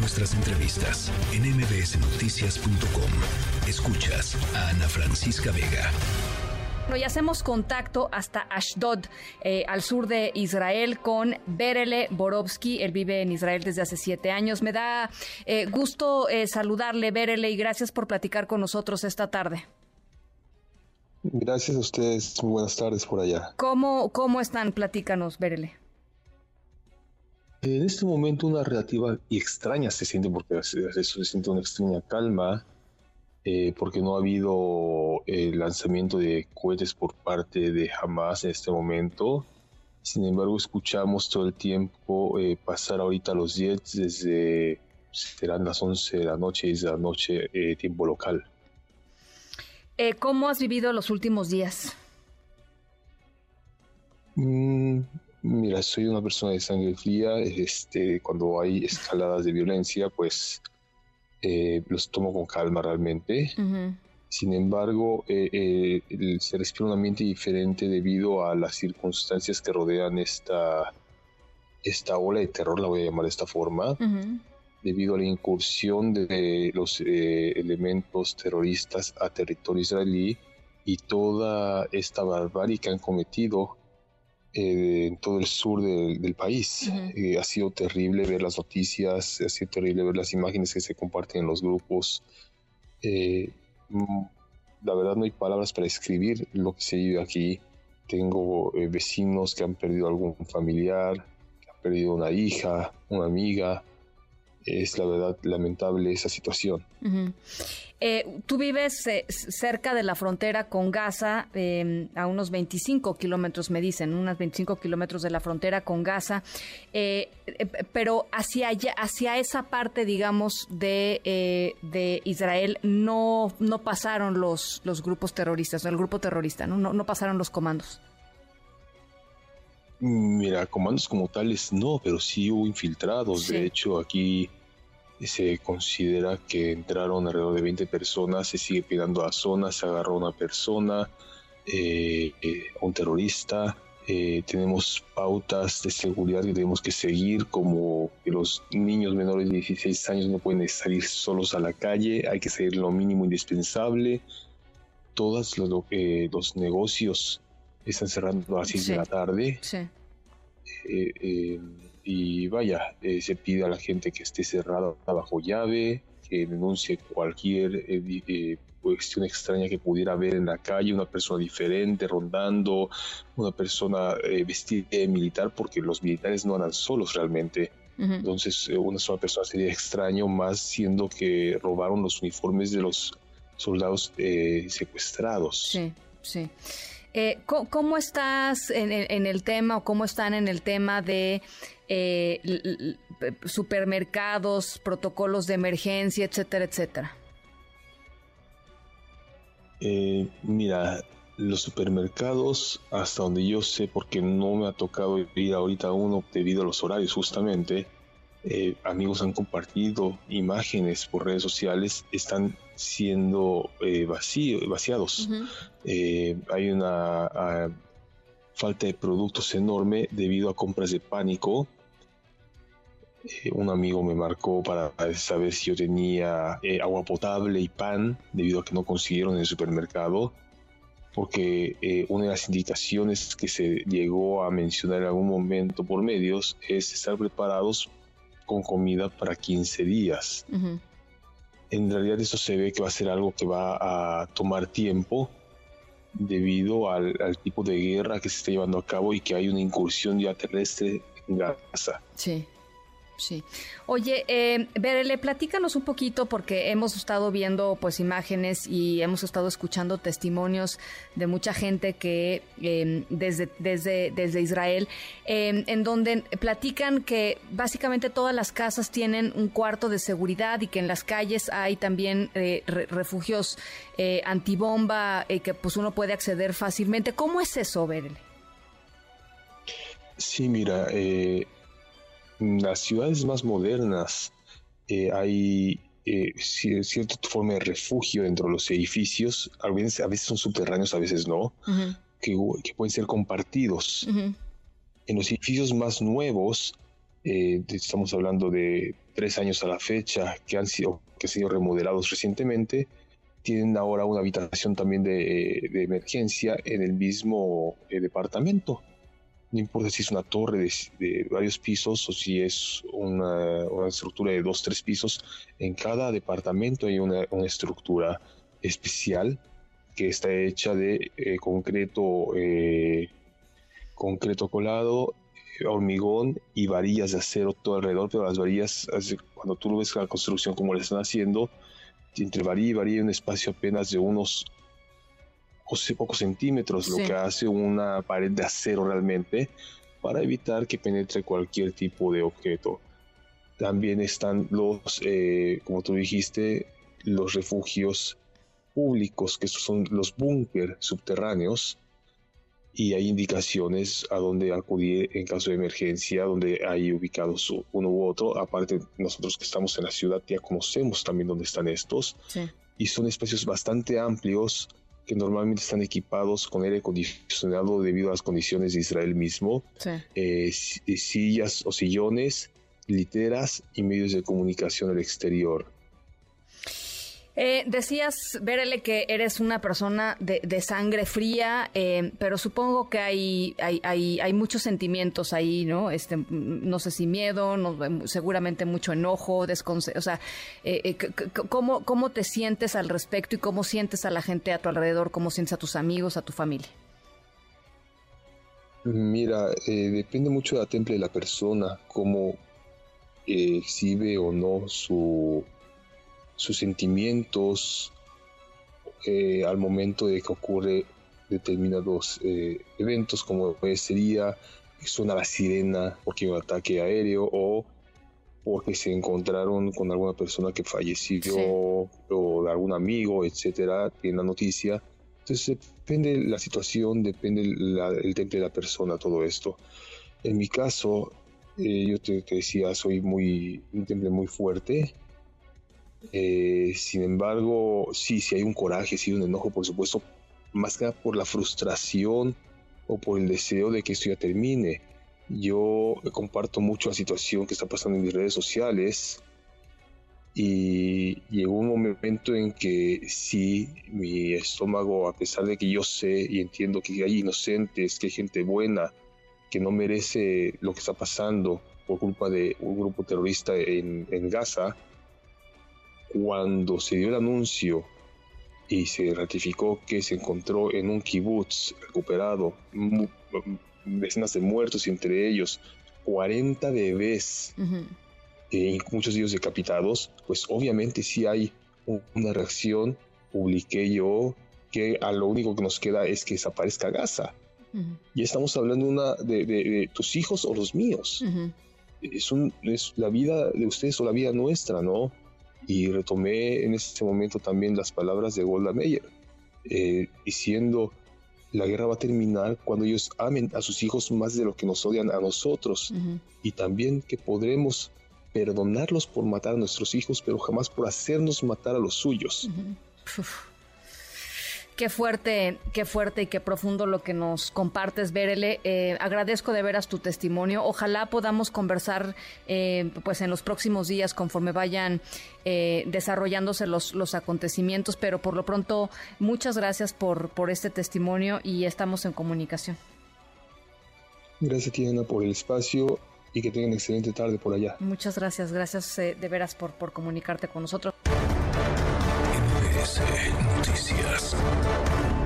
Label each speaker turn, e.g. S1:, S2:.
S1: nuestras entrevistas en mbsnoticias.com. Escuchas a Ana Francisca Vega.
S2: Bueno, y hacemos contacto hasta Ashdod, eh, al sur de Israel, con Berele Borovsky. Él vive en Israel desde hace siete años. Me da eh, gusto eh, saludarle, Berele, y gracias por platicar con nosotros esta tarde.
S3: Gracias a ustedes. Muy buenas tardes por allá.
S2: ¿Cómo, cómo están? Platícanos, Berele.
S3: En este momento una relativa y extraña se siente porque eso se siente una extraña calma eh, porque no ha habido el lanzamiento de cohetes por parte de Hamas en este momento. Sin embargo, escuchamos todo el tiempo eh, pasar ahorita los jets desde, serán las 11 de la noche de la noche, eh, tiempo local.
S2: ¿Cómo has vivido los últimos días?
S3: Mm, mira, soy una persona de sangre fría. Este, cuando hay escaladas de violencia, pues eh, los tomo con calma realmente. Sin embargo, eh, eh, se respira un ambiente diferente debido a las circunstancias que rodean esta, esta ola de terror, la voy a llamar de esta forma, debido a la incursión de los elementos terroristas a territorio israelí y toda esta barbarie que han cometido eh, en todo el sur del país. Eh, ha sido terrible ver las noticias, ha sido terrible ver las imágenes que se comparten en los grupos. Eh, mm, la verdad no hay palabras para describir lo que se vive aquí. Tengo vecinos que han perdido algún familiar, que han perdido una hija, una amiga, es la verdad lamentable esa situación.
S2: Eh, tú vives eh, cerca de la frontera con Gaza, em, a unos 25 kilómetros, me dicen, unos 25 kilómetros de la frontera con Gaza, eh, pero hacia allá, hacia esa parte, digamos, de, de Israel no, no pasaron los, los grupos terroristas, el grupo terrorista, no, no, pasaron los comandos.
S3: Mira, comandos como tales no, pero sí hubo infiltrados. De hecho, aquí se considera que entraron alrededor de 20 personas, se sigue pidiendo a zonas, se agarró una persona, eh, eh, un terorista. Eh, tenemos pautas de seguridad que tenemos que seguir, como que los niños menores de 16 años no pueden salir solos a la calle, hay que seguir lo mínimo indispensable. Todos los, los negocios están cerrando a las 6 de la tarde. Sí y vaya, eh, se pide a la gente que esté cerrada bajo llave, que denuncie cualquier eh, eh, cuestión extraña que pudiera haber en la calle, una persona diferente rondando, una persona vestida de militar, porque los militares no andan solos realmente. Entonces, una sola persona sería extraño, más siendo que robaron los uniformes de los soldados secuestrados.
S2: Sí, sí. ¿Cómo, estás en, el tema o cómo están en el tema de eh, supermercados, protocolos de emergencia, etcétera, etcétera?
S3: Eh, mira, los supermercados, hasta donde yo sé, porque no me ha tocado ir ahorita uno debido a los horarios justamente, eh, amigos han compartido imágenes por redes sociales, están siendo vaciados. hay una ah, falta de productos enorme debido a compras de pánico eh, un amigo me marcó para saber si yo tenía eh, agua potable y pan debido a que no consiguieron en el supermercado porque eh, una de las indicaciones que se llegó a mencionar en algún momento por medios es estar preparados con comida para 15 días. En realidad eso se ve que va a ser algo que va a tomar tiempo debido al, al, tipo de guerra que se está llevando a cabo y que hay una incursión ya terrestre en Gaza.
S2: Sí. Sí. Oye, eh, Berele, platícanos un poquito porque hemos estado viendo pues imágenes y hemos estado escuchando testimonios de mucha gente que em, desde, desde, desde Israel, em, en donde platican que básicamente todas las casas tienen un cuarto de seguridad y que en las calles hay también eh, refugios eh, antibomba y que pues uno puede acceder fácilmente. ¿Cómo es eso, Berele?
S3: Sí, mira, eh, las ciudades más modernas eh, hay eh, cierta forma de refugio dentro de los edificios, a veces, a veces son subterráneos, a veces no, que, pueden ser compartidos. En los edificios más nuevos eh, estamos hablando de tres años a la fecha, que han sido, que han sido remodelados recientemente, tienen ahora una habitación también de, emergencia en el mismo eh, departamento. No importa si es una torre de, varios pisos o si es una, estructura de dos, tres pisos, en cada departamento hay una, estructura especial que está hecha de eh, concreto, eh, concreto colado, hormigón y varillas de acero todo alrededor, pero las varillas, cuando tú lo ves la construcción como le están haciendo, entre varilla y varilla hay un espacio apenas de unos pocos centímetros, lo que hace una pared de acero realmente, para evitar que penetre cualquier tipo de objeto. También están los, eh, como tú dijiste, los refugios públicos, que estos son los búnker subterráneos, y hay indicaciones a dónde acudir en caso de emergencia, donde hay ubicados uno u otro. Aparte, nosotros que estamos en la ciudad ya conocemos también dónde están estos. Y son espacios bastante amplios que normalmente están equipados con aire acondicionado debido a las condiciones de Israel mismo. Eh, sillas o sillones, literas y medios de comunicación al exterior.
S2: Eh, decías, Verele, que eres una persona de, sangre fría, eh, pero supongo que hay, hay, hay, muchos sentimientos ahí, ¿no? Este, no sé si miedo, seguramente mucho enojo, o sea, eh, ¿cómo, ¿cómo te sientes al respecto y cómo sientes a la gente a tu alrededor, cómo sientes a tus amigos, a tu familia?
S3: Mira, depende mucho de la temple de la persona, cómo exhibe o no su sus sentimientos eh, al momento de que ocurre determinados eh, eventos como sería suena la sirena porque hay un ataque aéreo o porque se encontraron con alguna persona que falleció o de algún amigo, etcétera, tiene la noticia. Entonces depende la situación, depende el temple de la persona, todo esto. En mi caso, eh, yo te, te, decía, soy muy, un temple muy fuerte, eh, sin embargo, sí, sí hay un coraje, sí hay un enojo, por supuesto, más que por la frustración o por el deseo de que esto ya termine. Yo comparto mucho la situación que está pasando en mis redes sociales y llegó un momento en que sí, mi estómago, a pesar de que yo sé y entiendo que hay inocentes, que hay gente buena, que no merece lo que está pasando por culpa de un grupo terrorista en, en Gaza, cuando se dio el anuncio y se ratificó que se encontró en un kibutz recuperado decenas de muertos, entre ellos 40 bebés, y muchos de ellos decapitados, pues obviamente sí hay una reacción. Publiqué yo que a lo único que nos queda es que desaparezca Gaza. Y estamos hablando una de, tus hijos o los míos. es, un, es la vida de ustedes o la vida nuestra, ¿no? Y retomé en ese momento también las palabras de Golda Meir, eh, diciendo, la guerra va a terminar cuando ellos amen a sus hijos más de lo que nos odian a nosotros, y también que podremos perdonarlos por matar a nuestros hijos, pero jamás por hacernos matar a los suyos.
S2: Qué fuerte, qué fuerte y qué profundo lo que nos compartes, Berele. Eh, agradezco de veras tu testimonio. Ojalá podamos conversar eh, pues en los próximos días conforme vayan eh, desarrollándose los, los acontecimientos, pero por lo pronto muchas gracias por, por este testimonio y estamos en comunicación.
S3: Gracias, Tiana, por el espacio y que tengan excelente tarde por allá.
S2: Muchas gracias, gracias de veras por, por comunicarte con nosotros. NBC Noticias.